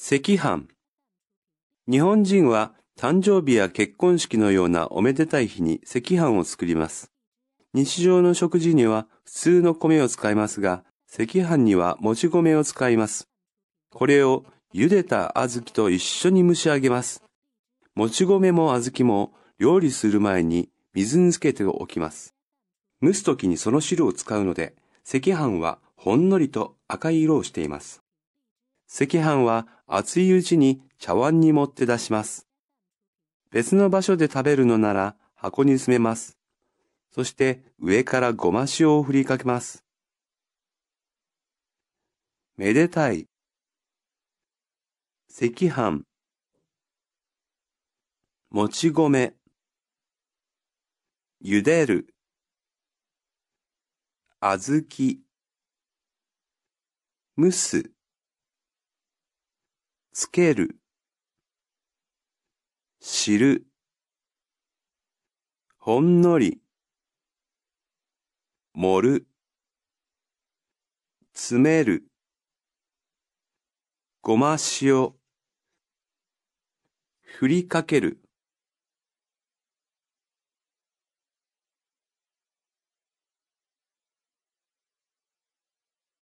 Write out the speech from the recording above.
赤飯。日本人は誕生日や結婚式のようなおめでたい日に赤飯を作ります。日常の食事には普通の米を使いますが、赤飯にはもち米を使います。これを茹でた小豆と一緒に蒸し上げます。もち米も小豆も料理する前に水につけておきます。蒸すときにその汁を使うので、赤飯はほんのりと赤い色をしています。赤飯は熱いうちに茶碗に盛って出します。別の場所で食べるのなら箱に詰めます。そして上からごま塩を振りかけます。めでたい。赤飯。もち米。茹でる。小豆。蒸す。つける。知る。ほんのり。盛る。詰める。ごま塩。ふりかける。